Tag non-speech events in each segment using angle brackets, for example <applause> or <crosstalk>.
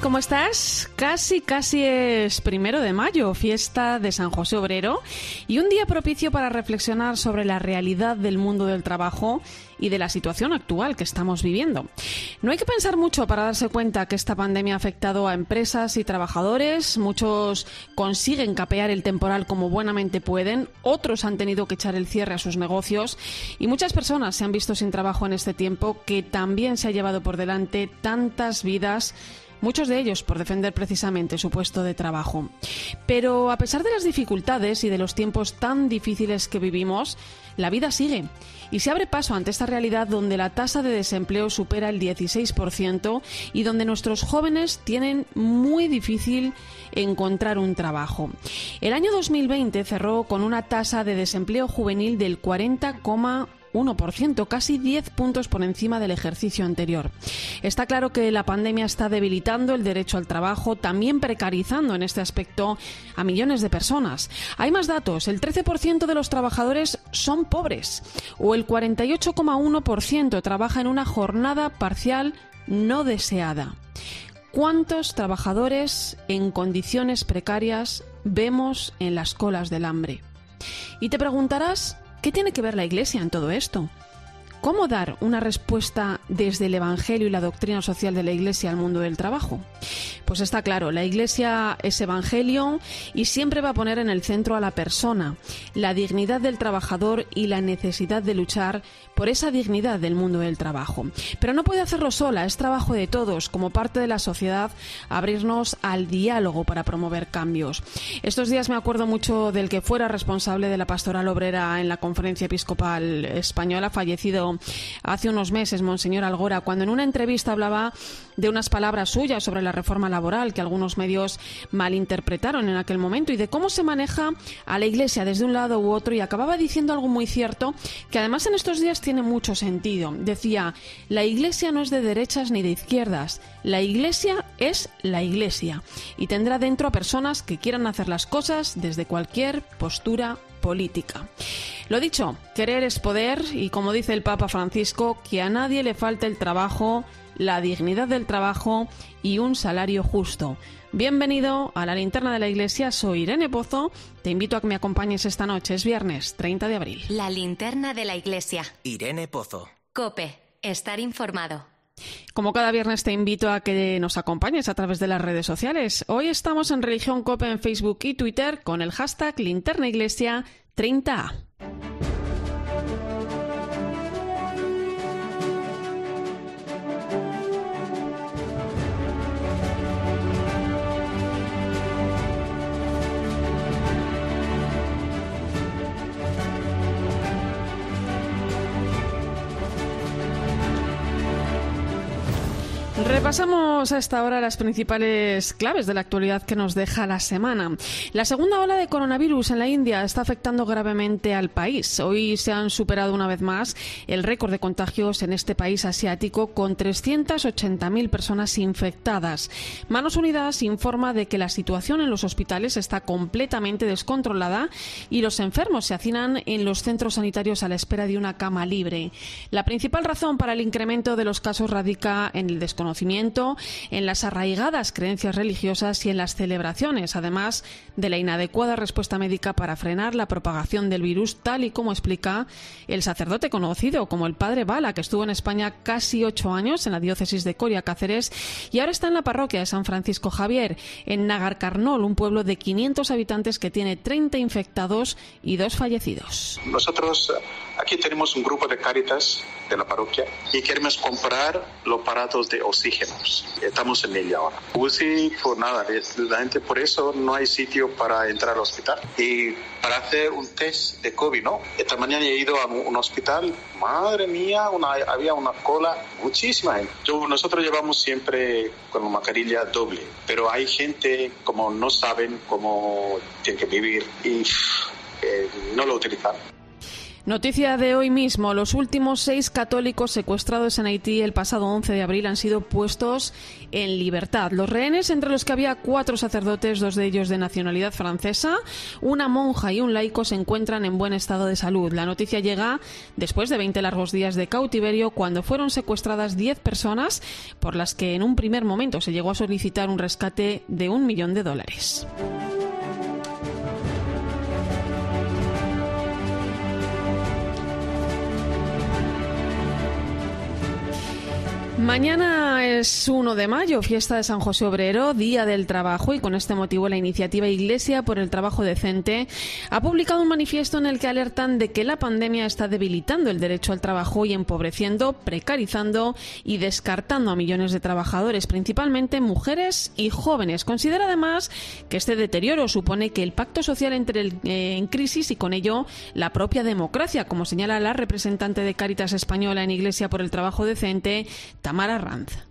¿Cómo estás? Casi, casi es primero de mayo, fiesta de San José Obrero y un día propicio para reflexionar sobre la realidad del mundo del trabajo y de la situación actual que estamos viviendo. No hay que pensar mucho para darse cuenta que esta pandemia ha afectado a empresas y trabajadores. Muchos consiguen capear el temporal como buenamente pueden, otros han tenido que echar el cierre a sus negocios y muchas personas se han visto sin trabajo en este tiempo que también se ha llevado por delante tantas vidas muchos de ellos por defender precisamente su puesto de trabajo. Pero a pesar de las dificultades y de los tiempos tan difíciles que vivimos, la vida sigue y se abre paso ante esta realidad donde la tasa de desempleo supera el 16% y donde nuestros jóvenes tienen muy difícil encontrar un trabajo. El año 2020 cerró con una tasa de desempleo juvenil del 40,1%. 1%, casi 10 puntos por encima del ejercicio anterior. Está claro que la pandemia está debilitando el derecho al trabajo, también precarizando en este aspecto a millones de personas. Hay más datos, el 13% de los trabajadores son pobres o el 48,1% trabaja en una jornada parcial no deseada. ¿Cuántos trabajadores en condiciones precarias vemos en las colas del hambre? Y te preguntarás, ¿Qué tiene que ver la Iglesia en todo esto? ¿Cómo dar una respuesta desde el Evangelio y la doctrina social de la Iglesia al mundo del trabajo? Pues está claro, la Iglesia es Evangelio y siempre va a poner en el centro a la persona, la dignidad del trabajador y la necesidad de luchar por esa dignidad del mundo del trabajo. Pero no puede hacerlo sola, es trabajo de todos, como parte de la sociedad, abrirnos al diálogo para promover cambios. Estos días me acuerdo mucho del que fuera responsable de la pastoral obrera en la Conferencia Episcopal Española, fallecido hace unos meses, Monseñor Algora, cuando en una entrevista hablaba de unas palabras suyas sobre la reforma laboral que algunos medios malinterpretaron en aquel momento y de cómo se maneja a la Iglesia desde un lado u otro y acababa diciendo algo muy cierto que además en estos días tiene mucho sentido. Decía, la Iglesia no es de derechas ni de izquierdas, la Iglesia es la Iglesia y tendrá dentro a personas que quieran hacer las cosas desde cualquier postura política. Lo dicho, querer es poder y como dice el Papa Francisco, que a nadie le falte el trabajo, la dignidad del trabajo y un salario justo. Bienvenido a la linterna de la iglesia, soy Irene Pozo, te invito a que me acompañes esta noche, es viernes 30 de abril. La linterna de la iglesia. Irene Pozo. Cope, estar informado. Como cada viernes te invito a que nos acompañes a través de las redes sociales. Hoy estamos en Religión Cope en Facebook y Twitter con el hashtag Linterna Iglesia 30A. Repasamos a esta hora las principales claves de la actualidad que nos deja la semana. La segunda ola de coronavirus en la India está afectando gravemente al país. Hoy se han superado una vez más el récord de contagios en este país asiático con 380.000 personas infectadas. Manos Unidas informa de que la situación en los hospitales está completamente descontrolada y los enfermos se hacinan en los centros sanitarios a la espera de una cama libre. La principal razón para el incremento de los casos radica en el desconocimiento en las arraigadas creencias religiosas y en las celebraciones, además de la inadecuada respuesta médica para frenar la propagación del virus, tal y como explica el sacerdote conocido como el padre Bala, que estuvo en España casi ocho años en la diócesis de Coria Cáceres y ahora está en la parroquia de San Francisco Javier, en Nagarcarnol, un pueblo de 500 habitantes que tiene 30 infectados y dos fallecidos. Nosotros aquí tenemos un grupo de Cáritas de la parroquia y queremos comprar los aparatos de oxígeno oxígenos. Estamos en ella ahora. UCI, pues nada, la gente por eso no hay sitio para entrar al hospital. Y para hacer un test de COVID, ¿no? Esta mañana he ido a un hospital, madre mía, una, había una cola, muchísima gente. nosotros llevamos siempre con mascarilla doble, pero hay gente como no saben cómo tienen que vivir y eh, no lo utilizan. Noticia de hoy mismo. Los últimos seis católicos secuestrados en Haití el pasado 11 de abril han sido puestos en libertad. Los rehenes, entre los que había cuatro sacerdotes, dos de ellos de nacionalidad francesa, una monja y un laico, se encuentran en buen estado de salud. La noticia llega después de 20 largos días de cautiverio, cuando fueron secuestradas 10 personas, por las que en un primer momento se llegó a solicitar un rescate de un millón de dólares. Mañana es 1 de mayo, fiesta de San José Obrero, Día del Trabajo, y con este motivo la iniciativa Iglesia por el Trabajo Decente ha publicado un manifiesto en el que alertan de que la pandemia está debilitando el derecho al trabajo y empobreciendo, precarizando y descartando a millones de trabajadores, principalmente mujeres y jóvenes. Considera además que este deterioro supone que el pacto social entre el, eh, en crisis y con ello la propia democracia, como señala la representante de Cáritas Española en Iglesia por el Trabajo Decente,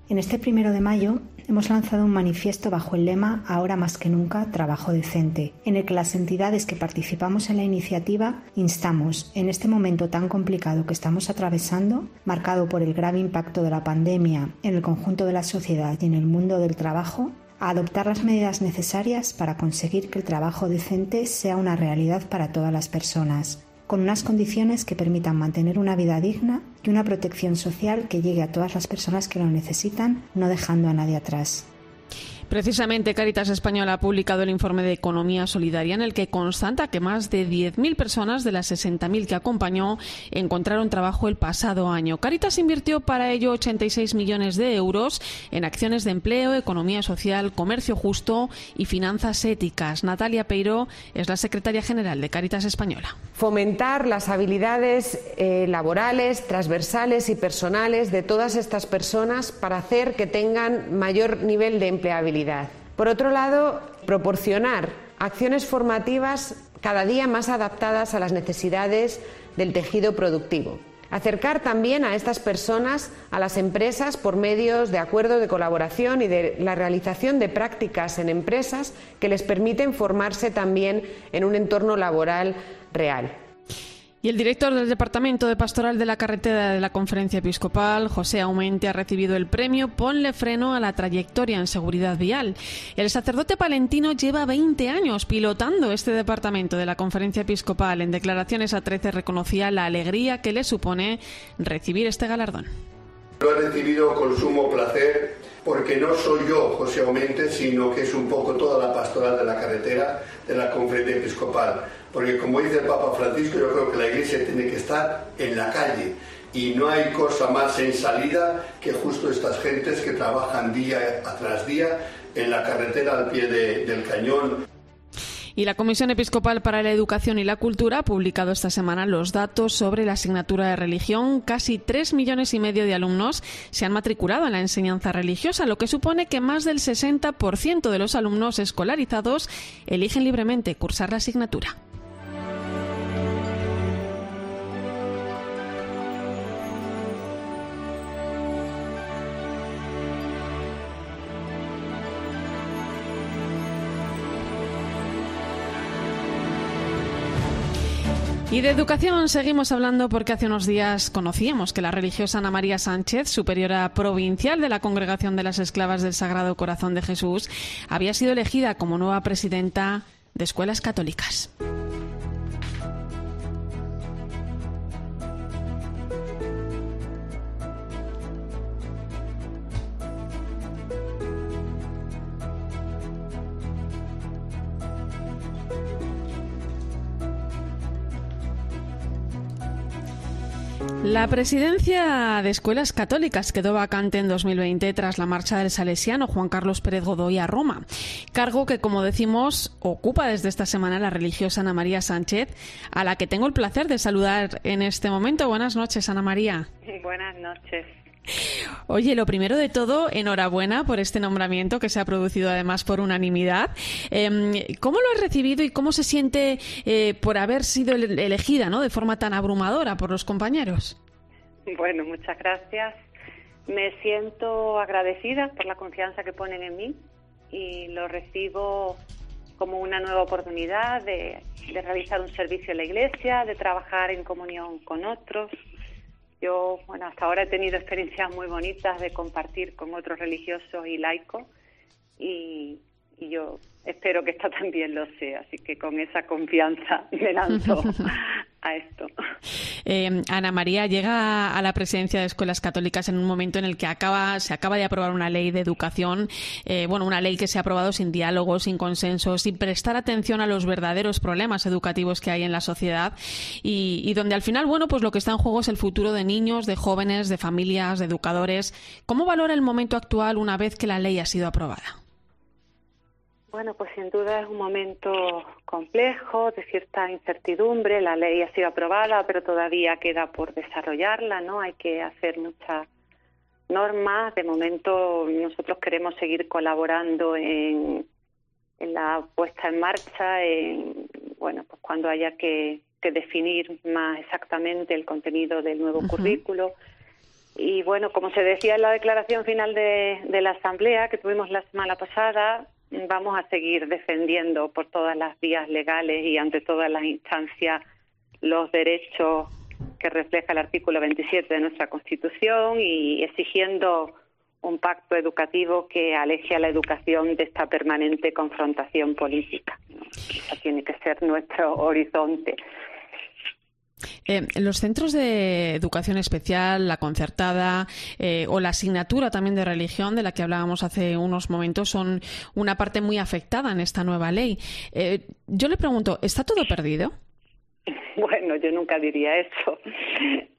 En este primero de mayo hemos lanzado un manifiesto bajo el lema Ahora más que nunca, trabajo decente, en el que las entidades que participamos en la iniciativa instamos, en este momento tan complicado que estamos atravesando, marcado por el grave impacto de la pandemia en el conjunto de la sociedad y en el mundo del trabajo, a adoptar las medidas necesarias para conseguir que el trabajo decente sea una realidad para todas las personas, con unas condiciones que permitan mantener una vida digna y una protección social que llegue a todas las personas que lo necesitan, no dejando a nadie atrás. Precisamente Caritas Española ha publicado el informe de Economía Solidaria en el que constata que más de 10.000 personas de las 60.000 que acompañó encontraron trabajo el pasado año. Caritas invirtió para ello 86 millones de euros en acciones de empleo, economía social, comercio justo y finanzas éticas. Natalia Peiro es la secretaria general de Caritas Española. Fomentar las habilidades eh, laborales, transversales y personales de todas estas personas para hacer que tengan mayor nivel de empleabilidad por otro lado, proporcionar acciones formativas cada día más adaptadas a las necesidades del tejido productivo. Acercar también a estas personas a las empresas por medios de acuerdos de colaboración y de la realización de prácticas en empresas que les permiten formarse también en un entorno laboral real. Y el director del Departamento de Pastoral de la Carretera de la Conferencia Episcopal, José Aumente, ha recibido el premio Ponle freno a la trayectoria en seguridad vial. El sacerdote palentino lleva 20 años pilotando este departamento de la Conferencia Episcopal. En declaraciones a 13 reconocía la alegría que le supone recibir este galardón. Lo he recibido con sumo placer porque no soy yo, José Aumente, sino que es un poco toda la pastoral de la carretera de la Conferencia Episcopal porque como dice el Papa Francisco, yo creo que la Iglesia tiene que estar en la calle y no hay cosa más en salida que justo estas gentes que trabajan día tras día en la carretera al pie del cañón. Y la Comisión Episcopal para la Educación y la Cultura ha publicado esta semana los datos sobre la asignatura de religión. Casi tres millones y medio de alumnos se han matriculado en la enseñanza religiosa, lo que supone que más del 60% de los alumnos escolarizados eligen libremente cursar la asignatura. Y de educación seguimos hablando porque hace unos días conocíamos que la religiosa Ana María Sánchez, superiora provincial de la Congregación de las Esclavas del Sagrado Corazón de Jesús, había sido elegida como nueva presidenta de escuelas católicas. La presidencia de escuelas católicas quedó vacante en 2020 tras la marcha del salesiano Juan Carlos Pérez Godoy a Roma, cargo que, como decimos, ocupa desde esta semana la religiosa Ana María Sánchez, a la que tengo el placer de saludar en este momento. Buenas noches, Ana María. Buenas noches. Oye, lo primero de todo, enhorabuena por este nombramiento que se ha producido además por unanimidad. Em, ¿Cómo lo has recibido y cómo se siente eh, por haber sido elegida ¿no? de forma tan abrumadora por los compañeros? Bueno, muchas gracias. Me siento agradecida por la confianza que ponen en mí y lo recibo como una nueva oportunidad de, de realizar un servicio en la iglesia, de trabajar en comunión con otros, yo, bueno, hasta ahora he tenido experiencias muy bonitas de compartir con otros religiosos y laicos y, yo espero que esta <laughs> también lo sea, así que con esa confianza <laughs> me lanzo <laughs> a esto. Eh, Ana María llega a la presidencia de escuelas católicas en un momento en el que acaba, se acaba de aprobar una ley de educación, eh, bueno, una ley que se ha aprobado sin diálogo, sin consenso, sin prestar atención a los verdaderos problemas educativos que hay en la sociedad y, y donde al final, bueno, pues lo que está en juego es el futuro de niños, de jóvenes, de familias, de educadores. ¿Cómo valora el momento actual una vez que la ley ha sido aprobada? Bueno, pues sin duda es un momento complejo, de cierta incertidumbre. La ley ha sido aprobada, pero todavía queda por desarrollarla, ¿no? Hay que hacer muchas normas. De momento nosotros queremos seguir colaborando en, la puesta en marcha, en, bueno, pues cuando haya que, definir más exactamente el contenido del nuevo currículo. Y bueno, como se decía en la declaración final de, de la Asamblea que tuvimos la semana pasada, vamos a seguir defendiendo por todas las vías legales y ante todas las instancias los derechos que refleja el artículo 27 de nuestra Constitución y exigiendo un pacto educativo que aleje a la educación de esta permanente confrontación política. Eso tiene que ser nuestro horizonte. Eh, los centros de educación especial, la concertada eh, o la asignatura también de religión de la que hablábamos hace unos momentos son una parte muy afectada en esta nueva ley. Eh, yo le pregunto, ¿está todo perdido? <laughs> Bueno, yo nunca diría eso.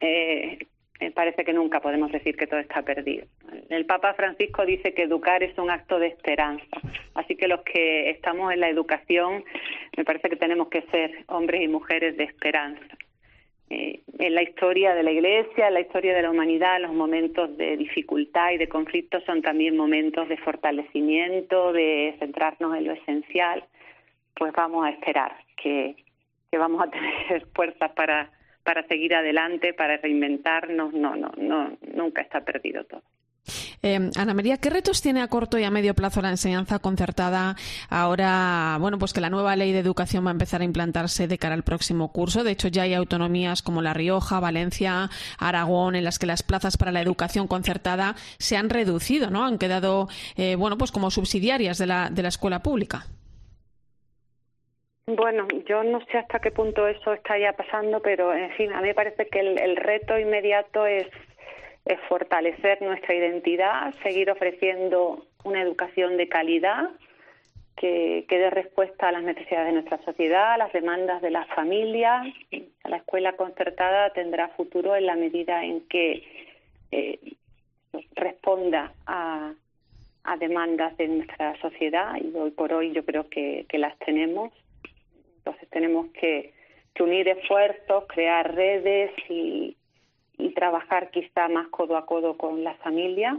me parece que nunca podemos decir que todo está perdido. El Papa Francisco dice que educar es un acto de esperanza. Así que los que estamos en la educación, me parece que tenemos que ser hombres y mujeres de esperanza eh, en la historia de la Iglesia, en la historia de la humanidad, los momentos de dificultad y de conflicto son también momentos de fortalecimiento, de centrarnos en lo esencial. Pues vamos a esperar que, que vamos a <laughs> tener fuerzas para, para seguir adelante, para reinventarnos. No, no, no, nunca está perdido todo. Eh, Ana María, ¿qué retos tiene a corto y a medio plazo la enseñanza concertada ahora, bueno, pues que la nueva ley de educación va a empezar a implantarse de cara al próximo curso? De hecho, ya hay autonomías como La Rioja, Valencia, Aragón, en las que las plazas para la educación concertada se han reducido, ¿no? Han quedado, eh, bueno, pues como subsidiarias de la, de la escuela pública. Bueno, yo no sé hasta qué punto eso está ya pasando, pero en fin, a mí me parece que el reto inmediato es es fortalecer nuestra identidad, seguir ofreciendo una educación de calidad que, dé respuesta a las necesidades de nuestra sociedad, a las demandas de las familias. La escuela concertada tendrá futuro en la medida en que eh, responda a, demandas de nuestra sociedad y hoy por hoy yo creo que, las tenemos. Entonces tenemos que unir esfuerzos, crear redes y trabajar quizá más codo a codo con la familia,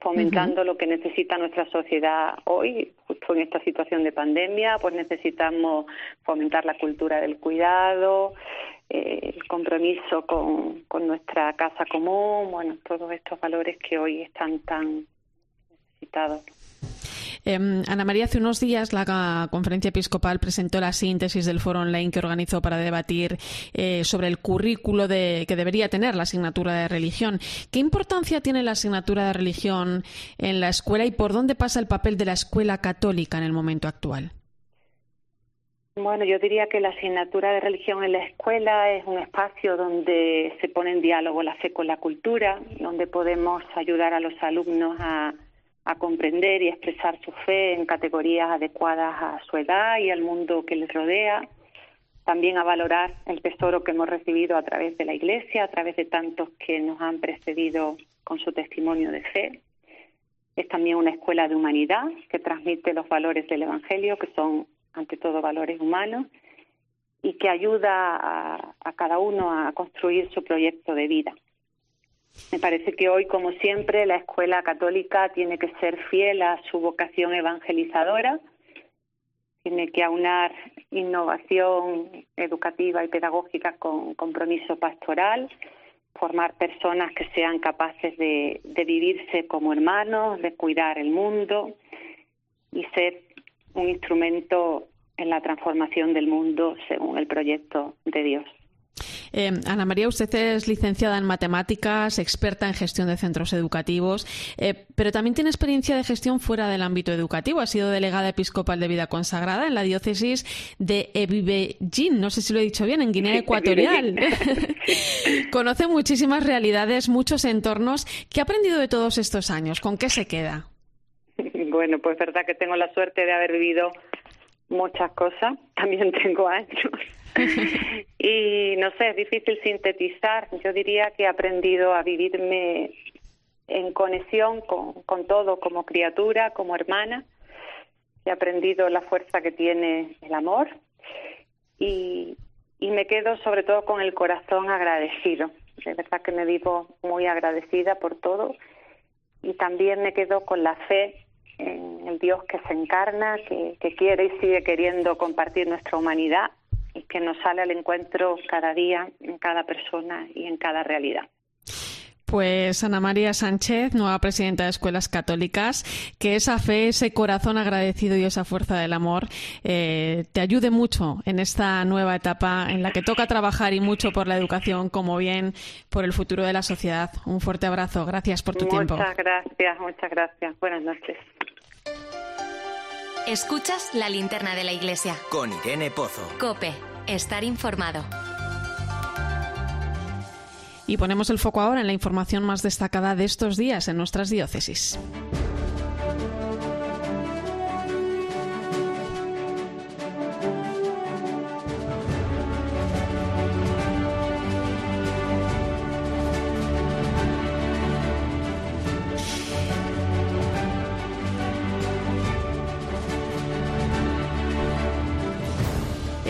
fomentando lo que necesita nuestra sociedad hoy, justo en esta situación de pandemia, pues necesitamos fomentar la cultura del cuidado, eh, el compromiso con, con nuestra casa común, bueno, todos estos valores que hoy están tan necesitados. Em, Ana María, hace unos días la conferencia episcopal presentó la síntesis del foro online que organizó para debatir eh, sobre el currículo de, que debería tener la asignatura de religión. ¿Qué importancia tiene la asignatura de religión en la escuela y por dónde pasa el papel de la escuela católica en el momento actual? Bueno, yo diría que la asignatura de religión en la escuela es un espacio donde se pone en diálogo la fe con la cultura, donde podemos ayudar a los alumnos a a comprender y expresar su fe en categorías adecuadas a su edad y al mundo que les rodea, también a valorar el tesoro que hemos recibido a través de la Iglesia, a través de tantos que nos han precedido con su testimonio de fe. Es también una escuela de humanidad que transmite los valores del Evangelio, que son ante todo valores humanos, y que ayuda a, a cada uno a construir su proyecto de vida. Me parece que hoy, como siempre, la escuela católica tiene que ser fiel a su vocación evangelizadora, tiene que aunar innovación educativa y pedagógica con compromiso pastoral, formar personas que sean capaces de, de vivirse como hermanos, de cuidar el mundo y ser un instrumento en la transformación del mundo según el proyecto de Dios. Eh, Ana María, usted es licenciada en matemáticas, experta en gestión de centros educativos, eh, pero también tiene experiencia de gestión fuera del ámbito educativo. Ha sido delegada episcopal de vida consagrada en la diócesis de Ebibejin, no sé si lo he dicho bien, en Guinea <laughs> Ecuatorial. <laughs> Conoce muchísimas realidades, muchos entornos. ¿Qué ha aprendido de todos estos años? ¿Con qué se queda? <laughs> Bueno, pues verdad que tengo la suerte de haber vivido muchas cosas. También tengo años. <laughs> y no sé, es difícil sintetizar. Yo diría que he aprendido a vivirme en conexión con, con todo, como criatura, como hermana. He aprendido la fuerza que tiene el amor y, y me quedo sobre todo con el corazón agradecido. De verdad que me vivo muy agradecida por todo y también me quedo con la fe en el Dios que se encarna, que, que quiere y sigue queriendo compartir nuestra humanidad que nos sale al encuentro cada día en cada persona y en cada realidad. Pues Ana María Sánchez, nueva presidenta de Escuelas Católicas, que esa fe, ese corazón agradecido y esa fuerza del amor eh, te ayude mucho en esta nueva etapa en la que toca trabajar y mucho por la educación, como bien por el futuro de la sociedad. Un fuerte abrazo. Gracias por tu tiempo. Muchas gracias, muchas gracias. Buenas noches. Escuchas la linterna de la iglesia. Con Irene Pozo. Cope, estar informado. Y ponemos el foco ahora en la información más destacada de estos días en nuestras diócesis.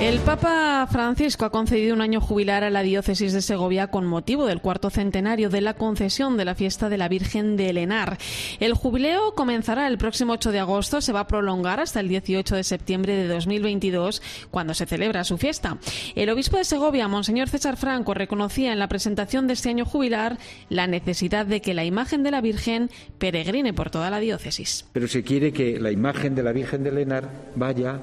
El Papa Francisco ha concedido un año jubilar a la diócesis de Segovia con motivo del cuarto centenario de la concesión de la fiesta de la Virgen de Elenar. El jubileo comenzará el próximo 8 de agosto, se va a prolongar hasta el 18 de septiembre de 2022, cuando se celebra su fiesta. El obispo de Segovia, Monseñor César Franco, reconocía en la presentación de este año jubilar la necesidad de que la imagen de la Virgen peregrine por toda la diócesis. Pero se quiere que la imagen de la Virgen de Elenar vaya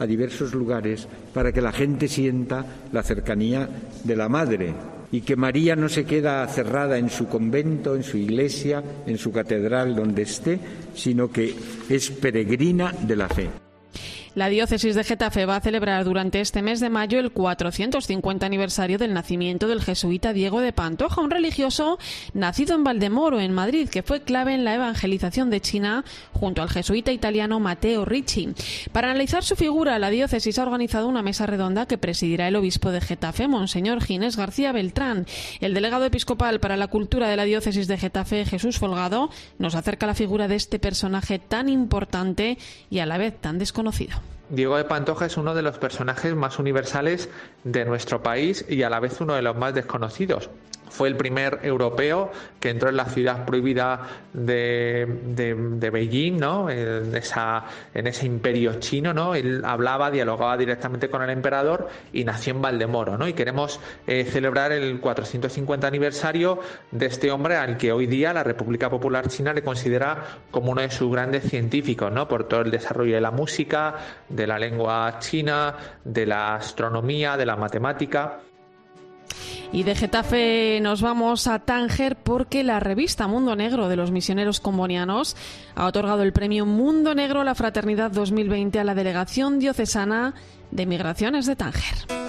a diversos lugares para que la gente sienta la cercanía de la Madre y que María no se queda cerrada en su convento, en su iglesia, en su catedral, donde esté, sino que es peregrina de la fe. La diócesis de Getafe va a celebrar durante este mes de mayo el 450 aniversario del nacimiento del jesuita Diego de Pantoja, un religioso nacido en Valdemoro, en Madrid, que fue clave en la evangelización de China junto al jesuita italiano Matteo Ricci. Para analizar su figura, la diócesis ha organizado una mesa redonda que presidirá el obispo de Getafe, Monseñor Ginés García Beltrán. El delegado episcopal para la cultura de la diócesis de Getafe, Jesús Folgado, nos acerca la figura de este personaje tan importante y a la vez tan desconocido. Diego de Pantoja es uno de los personajes más universales de nuestro país y a la vez uno de los más desconocidos. Fue el primer europeo que entró en la ciudad prohibida de, de, Beijing, ¿no? En, esa, en ese imperio chino, ¿no? Él hablaba, dialogaba directamente con el emperador y nació en Valdemoro, ¿no? Y queremos eh, celebrar el 450 aniversario de este hombre al que hoy día la República Popular China le considera como uno de sus grandes científicos, ¿no? Por todo el desarrollo de la música, de la lengua china, de la astronomía, de la matemática. Y de Getafe nos vamos a Tánger porque la revista Mundo Negro de los misioneros combonianos ha otorgado el premio Mundo Negro a la Fraternidad 2020 a la Delegación Diocesana de Migraciones de Tánger.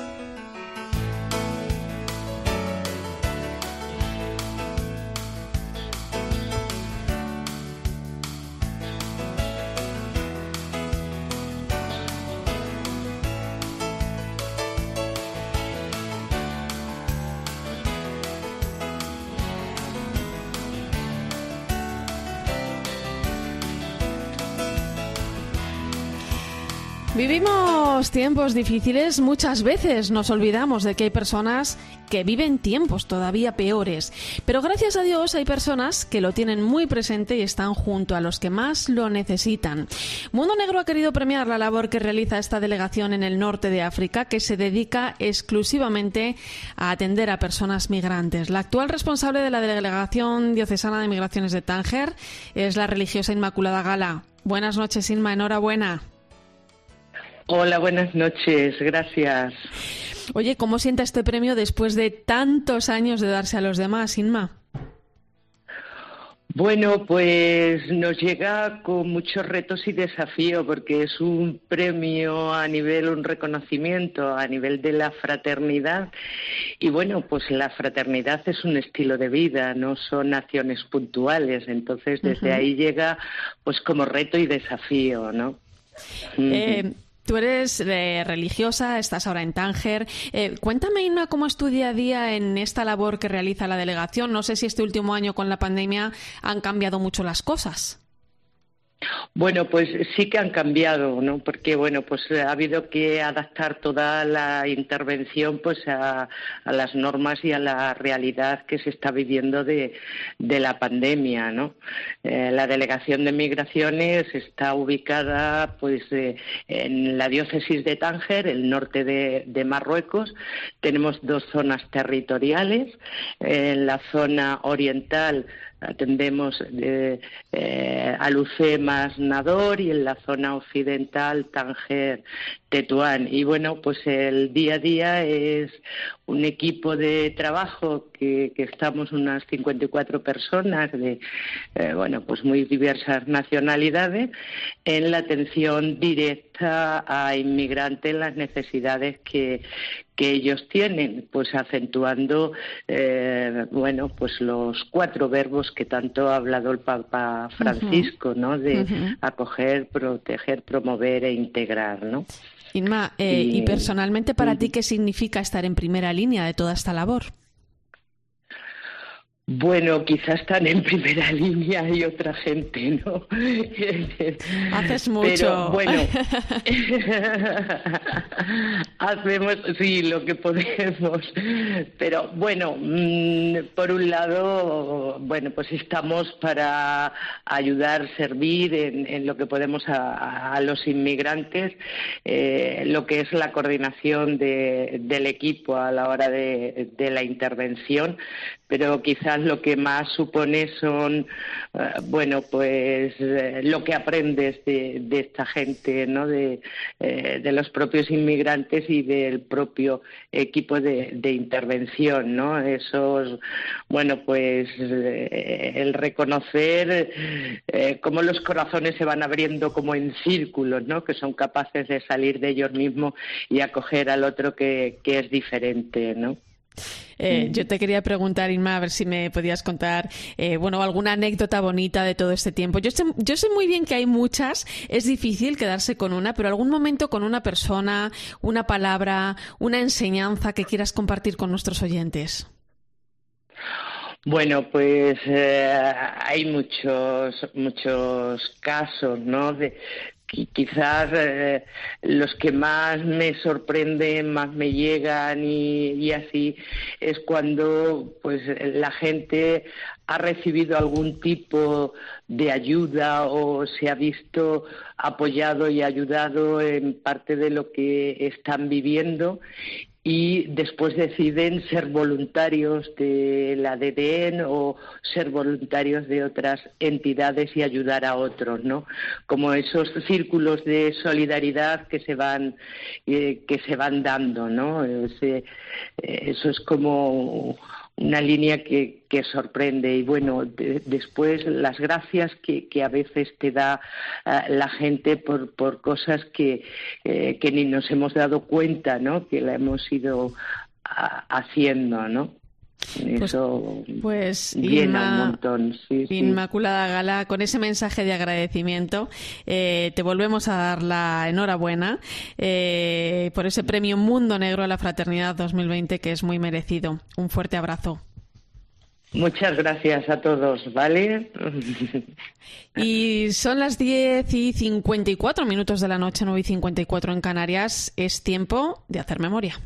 Vivimos tiempos difíciles, muchas veces nos olvidamos de que hay personas que viven tiempos todavía peores, pero gracias a Dios hay personas que lo tienen muy presente y están junto a los que más lo necesitan. Mundo Negro ha querido premiar la labor que realiza esta delegación en el norte de África, que se dedica exclusivamente a atender a personas migrantes. La actual responsable de la delegación diocesana de migraciones de Tánger es la religiosa Inmaculada Gala. Buenas noches, Inma, enhorabuena. Hola, buenas noches, gracias. Oye, ¿cómo sienta este premio después de tantos años de darse a los demás, Inma? Bueno, pues nos llega con muchos retos y desafíos porque es un premio a nivel, un reconocimiento a nivel de la fraternidad y bueno, pues la fraternidad es un estilo de vida, no son acciones puntuales, entonces desde ahí llega pues como reto y desafío, ¿no? Eh, Tú eres eh, religiosa, estás ahora en Tánger. Eh, cuéntame, Inma, cómo es tu día a día en esta labor que realiza la delegación. No sé si este último año con la pandemia han cambiado mucho las cosas. Bueno, pues sí que han cambiado, ¿no? Porque bueno, pues ha habido que adaptar toda la intervención, pues a, las normas y a la realidad que se está viviendo de, la pandemia, ¿no? Eh, la delegación de migraciones está ubicada, pues, eh, en la diócesis de Tánger, el norte de, de Marruecos. Tenemos dos zonas territoriales. En la zona oriental atendemos eh, más Nador y en la zona occidental Tanger, Tetuán. Y bueno, pues el día a día es un equipo de trabajo que, estamos unas 54 personas de, eh, bueno, pues muy diversas nacionalidades en la atención directa a inmigrantes las necesidades que, que ellos tienen, pues acentuando, eh, bueno, pues los cuatro verbos que tanto ha hablado el Papa Francisco, ¿no? De acoger, proteger, promover e integrar, ¿no? Inma, eh, y personalmente para ti, ¿qué significa estar en primera línea de toda esta labor? Bueno, quizás están en <laughs> primera línea y otra gente, ¿no? <laughs> Haces mucho. Pero bueno, <laughs> hacemos, sí, lo que podemos. Pero bueno, mm, por un lado, bueno, pues estamos para ayudar, servir en, lo que podemos a, los inmigrantes, eh, lo que es la coordinación del equipo a la hora de la intervención, pero quizás lo que más supone son, eh, bueno, pues eh, lo que aprendes de, esta gente, ¿no? De, eh, de, los propios inmigrantes y del propio equipo de, intervención, ¿no? Esos, bueno, pues el reconocer cómo los corazones se van abriendo como en círculos, ¿no? Que son capaces de salir de ellos mismos y acoger al otro que, que es diferente, ¿no? Eh, yo te quería preguntar, Inma, a ver si me podías contar, eh, bueno, alguna anécdota bonita de todo este tiempo. Yo sé, yo sé muy bien que hay muchas, es difícil quedarse con una, pero algún momento con una persona, una palabra, una enseñanza que quieras compartir con nuestros oyentes. Bueno, pues eh, hay muchos muchos casos, ¿no? De, quizás eh, los que más me sorprenden, más me llegan y, así es cuando pues la gente ha recibido algún tipo de ayuda o se ha visto apoyado y ayudado en parte de lo que están viviendo y después deciden ser voluntarios de la DDN o ser voluntarios de otras entidades y ayudar a otros, ¿no? Como esos círculos de solidaridad que se van eh, que se van dando, ¿no? Eh, eso es como una línea que, que sorprende y bueno, después las gracias que, que, a veces te da eh, la gente por, por cosas que, eh, que ni nos hemos dado cuenta, ¿no? Que la hemos ido haciendo, ¿no? Pues, Eso pues, llena un montón. Inmaculada Gala, con ese mensaje de agradecimiento, eh, te volvemos a dar la enhorabuena eh, por ese premio Mundo Negro a la Fraternidad 2020 que es muy merecido. Un fuerte abrazo. Muchas gracias a todos, ¿vale? Y son las 10 y 54 minutos de la noche, 9 y 54 en Canarias. Es tiempo de hacer memoria.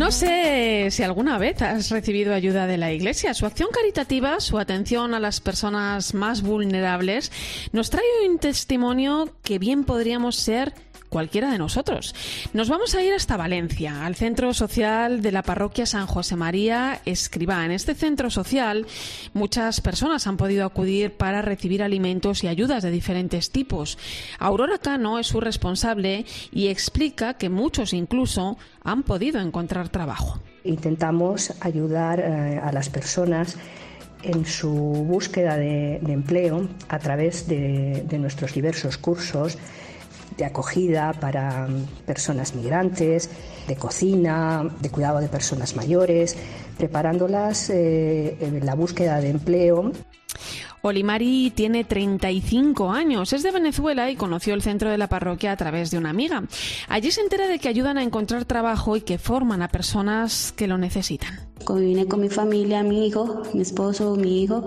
No sé si alguna vez has recibido ayuda de la Iglesia. Su acción caritativa, su atención a las personas más vulnerables, nos trae un testimonio que bien podríamos ser cualquiera de nosotros. Nos vamos a ir hasta Valencia, al centro social de la parroquia San José María Escribá. En este centro social muchas personas han podido acudir para recibir alimentos y ayudas de diferentes tipos. Aurora Cano es su responsable y explica que muchos incluso han podido encontrar trabajo. Intentamos ayudar eh, a las personas en su búsqueda de, empleo a través de nuestros diversos cursos de acogida para personas migrantes, de cocina, de cuidado de personas mayores, preparándolas eh, en la búsqueda de empleo. Olimari tiene 35 años, es de Venezuela y conoció el centro de la parroquia a través de una amiga. Allí se entera de que ayudan a encontrar trabajo y que forman a personas que lo necesitan. Vine con mi familia, mi hijo, mi esposo, mi hijo.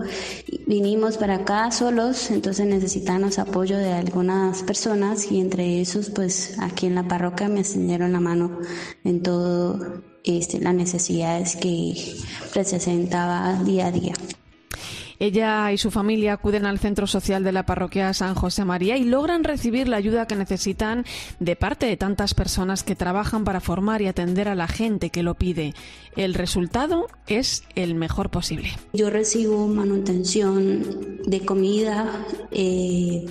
Vinimos para acá solos, entonces necesitamos apoyo de algunas personas y entre esos, pues aquí en la parroquia me extendieron la mano en todo este, las necesidades que presentaba día a día. Ella y su familia acuden al centro social de la parroquia San José María y logran recibir la ayuda que necesitan de parte de tantas personas que trabajan para formar y atender a la gente que lo pide. El resultado es el mejor posible. Yo recibo manutención de comida eh,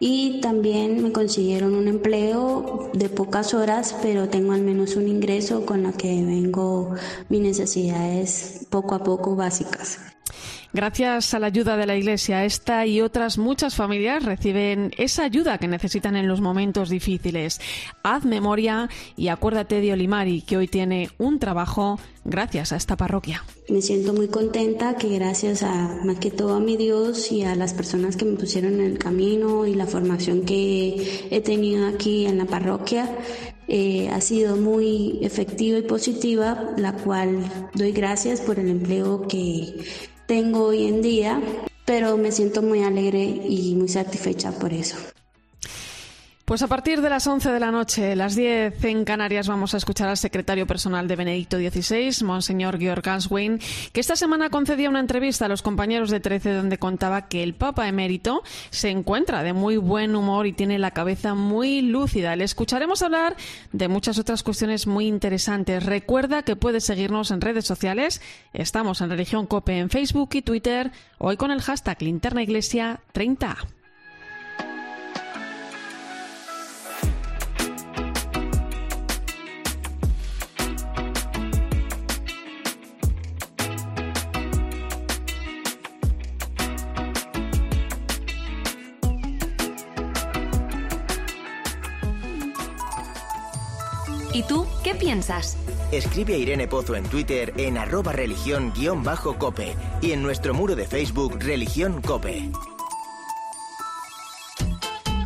y también me consiguieron un empleo de pocas horas, pero tengo al menos un ingreso con la que vengo mis necesidades poco a poco básicas. Gracias a la ayuda de la Iglesia, esta y otras muchas familias reciben esa ayuda que necesitan en los momentos difíciles. Haz memoria y acuérdate de Olimari, que hoy tiene un trabajo gracias a esta parroquia. Me siento muy contenta que gracias a más que todo a mi Dios y a las personas que me pusieron en el camino y la formación que he tenido aquí en la parroquia, eh, ha sido muy efectiva y positiva, la cual doy gracias por el empleo que tengo hoy en día, pero me siento muy alegre y muy satisfecha por eso. Pues a partir de las 11 de la noche, las 10 en Canarias, vamos a escuchar al secretario personal de Benedicto XVI, Monseñor Georg Ganswein, que esta semana concedía una entrevista a los compañeros de 13 donde contaba que el Papa emérito se encuentra de muy buen humor y tiene la cabeza muy lúcida. Le escucharemos hablar de muchas otras cuestiones muy interesantes. Recuerda que puedes seguirnos en redes sociales. Estamos en Religión Cope en Facebook y Twitter, hoy con el hashtag Linterna Iglesia 30. Escribe a Irene Pozo en Twitter en arroba religión-cope y en nuestro muro de Facebook Religión Cope.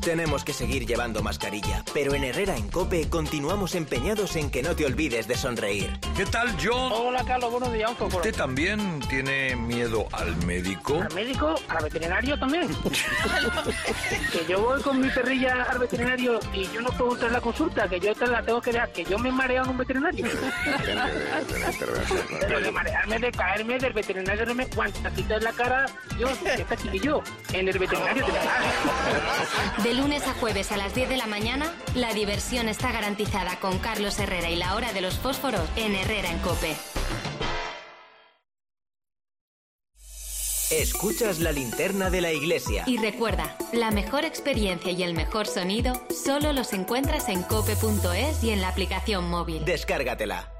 Tenemos que seguir llevando mascarilla, pero en Herrera en Cope continuamos empeñados en que no te olvides de sonreír. ¿Qué tal, John? Hola, Carlos, buenos días. ¿Usted también tiene miedo al médico? ¿Al médico? ¿Al veterinario también? <laughs> que yo voy con mi perrilla al veterinario y yo no puedo entrar en la consulta, que yo te la tengo que dejar, que yo me mareo en un veterinario. pero de marearme, de caerme, del veterinario no me guantacito en la cara, yo, está chiquillo, en el veterinario te la lunes a jueves a las 10 de la mañana, la diversión está garantizada con Carlos Herrera y la hora de los fósforos en Herrera en Cope. Escuchas la linterna de la iglesia. Y recuerda, la mejor experiencia y el mejor sonido solo los encuentras en cope.es y en la aplicación móvil. Descárgatela.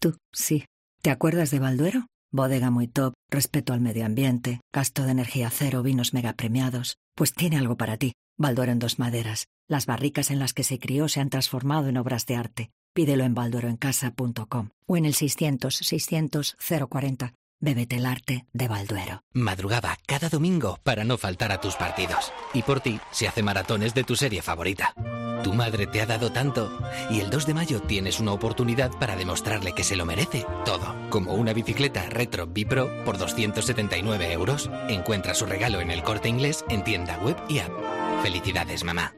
Tú, sí. ¿Te acuerdas de Balduero? Bodega muy top, respeto al medio ambiente, gasto de energía cero, vinos mega premiados. Pues tiene algo para ti. Balduero en dos maderas. Las barricas en las que se crió se han transformado en obras de arte Pídelo en baldueroencasa.com o en el 600 600 040. Bébete el arte de Balduero. Madrugaba cada domingo para no faltar a tus partidos. Y por ti se hace maratones de tu serie favorita. Tu madre te ha dado tanto y el 2 de mayo tienes una oportunidad para demostrarle que se lo merece todo. Como una bicicleta Retro Bipro por 279 euros. Encuentra su regalo en el corte inglés en tienda web y app. Felicidades, mamá.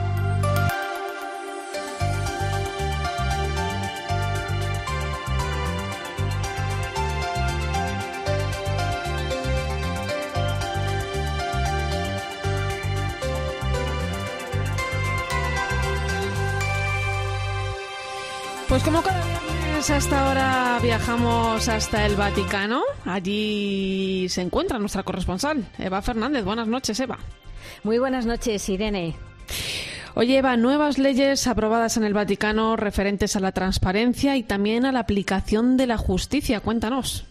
Hasta ahora viajamos hasta el Vaticano, allí se encuentra nuestra corresponsal, Eva Fernández. Buenas noches, Eva. Muy buenas noches, Irene. Oye, Eva, nuevas leyes aprobadas en el Vaticano referentes a la transparencia y también a la aplicación de la justicia. Cuéntanos.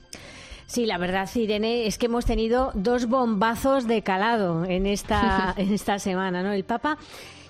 Sí, la verdad, Irene, es que hemos tenido dos bombazos de calado en esta, <laughs> en esta semana, ¿no? El Papa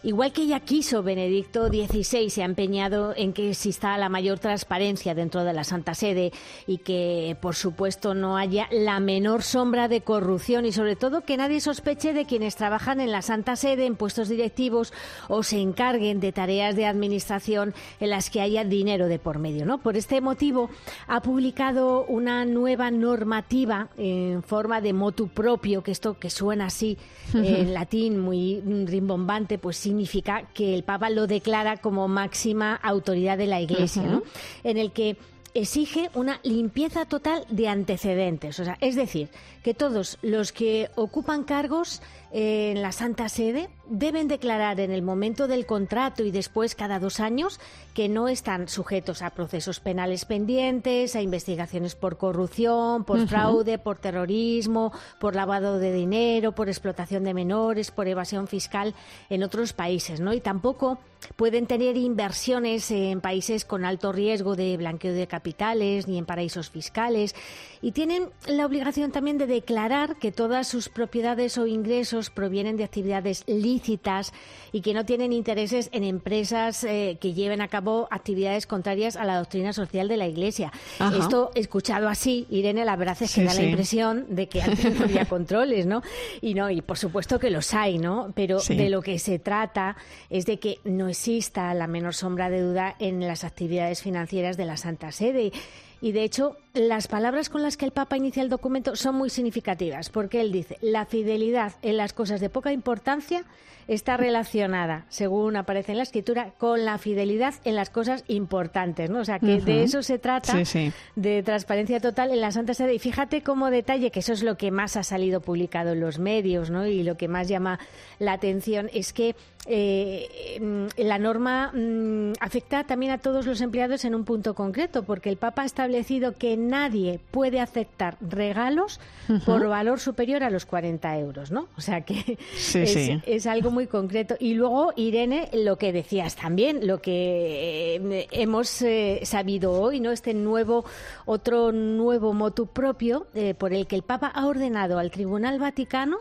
Igual que ya quiso Benedicto XVI, se ha empeñado en que exista la mayor transparencia dentro de la Santa Sede y que, por supuesto, no haya la menor sombra de corrupción y, sobre todo, que nadie sospeche de quienes trabajan en la Santa Sede en puestos directivos o se encarguen de tareas de administración en las que haya dinero de por medio. ¿no? Por este motivo, ha publicado una nueva normativa en forma de motu propio, que esto que suena así en <laughs> latín muy rimbombante, pues significa que el Papa lo declara como máxima autoridad de la Iglesia, ¿no? en el que exige una limpieza total de antecedentes. O sea, es decir, que todos los que ocupan cargos en la Santa Sede deben declarar en el momento del contrato y después cada dos años que no están sujetos a procesos penales pendientes, a investigaciones por corrupción, por fraude, por terrorismo, por lavado de dinero, por explotación de menores, por evasión fiscal en otros países, ¿no? Y tampoco pueden tener inversiones en países con alto riesgo de blanqueo de capitales ni en paraísos fiscales y tienen la obligación también de declarar que todas sus propiedades o ingresos provienen de actividades lícitas y que no tienen intereses en empresas eh, que lleven a cabo actividades contrarias a la doctrina social de la Iglesia. Esto, escuchado así, Irene, la verdad es que da la impresión de que antes no había <laughs> controles, ¿no? Y no, y por supuesto que los hay, ¿no? Pero de lo que se trata es de que no exista la menor sombra de duda en las actividades financieras de la Santa Sede. Y de hecho, las palabras con las que el Papa inicia el documento son muy significativas, porque él dice, la fidelidad en las cosas de poca importancia está relacionada, según aparece en la escritura, con la fidelidad en las cosas importantes, ¿no? O sea, que de eso se trata, de transparencia total en la Santa Sede. Y fíjate como detalle, que eso es lo que más ha salido publicado en los medios, ¿no? Y lo que más llama la atención es que eh, la norma mm, afecta también a todos los empleados en un punto concreto, porque el Papa ha establecido que nadie puede aceptar regalos por valor superior a los 40 euros, ¿no? O sea que es, algo muy concreto. Y luego, Irene, lo que decías también, lo que eh, hemos eh, sabido hoy, ¿no? Este nuevo, otro nuevo motu propio por el que el Papa ha ordenado al Tribunal Vaticano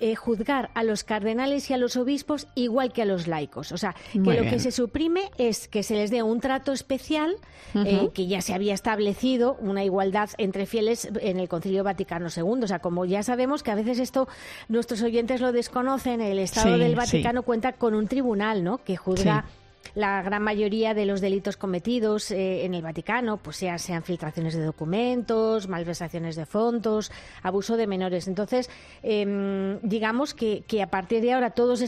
eh, juzgar a los cardenales y a los obispos igual que a los laicos. O sea, que lo que se suprime es que se les dé un trato especial, eh, que ya se había establecido una igualdad entre fieles en el Concilio Vaticano II. O sea, como ya sabemos que a veces esto nuestros oyentes lo desconocen, el Estado del Vaticano cuenta con un tribunal, ¿no? Que juzga la gran mayoría de los delitos cometidos eh, en el Vaticano, pues sean, sean filtraciones de documentos, malversaciones de fondos, abuso de menores. Entonces, em, digamos que, que a partir de ahora todos están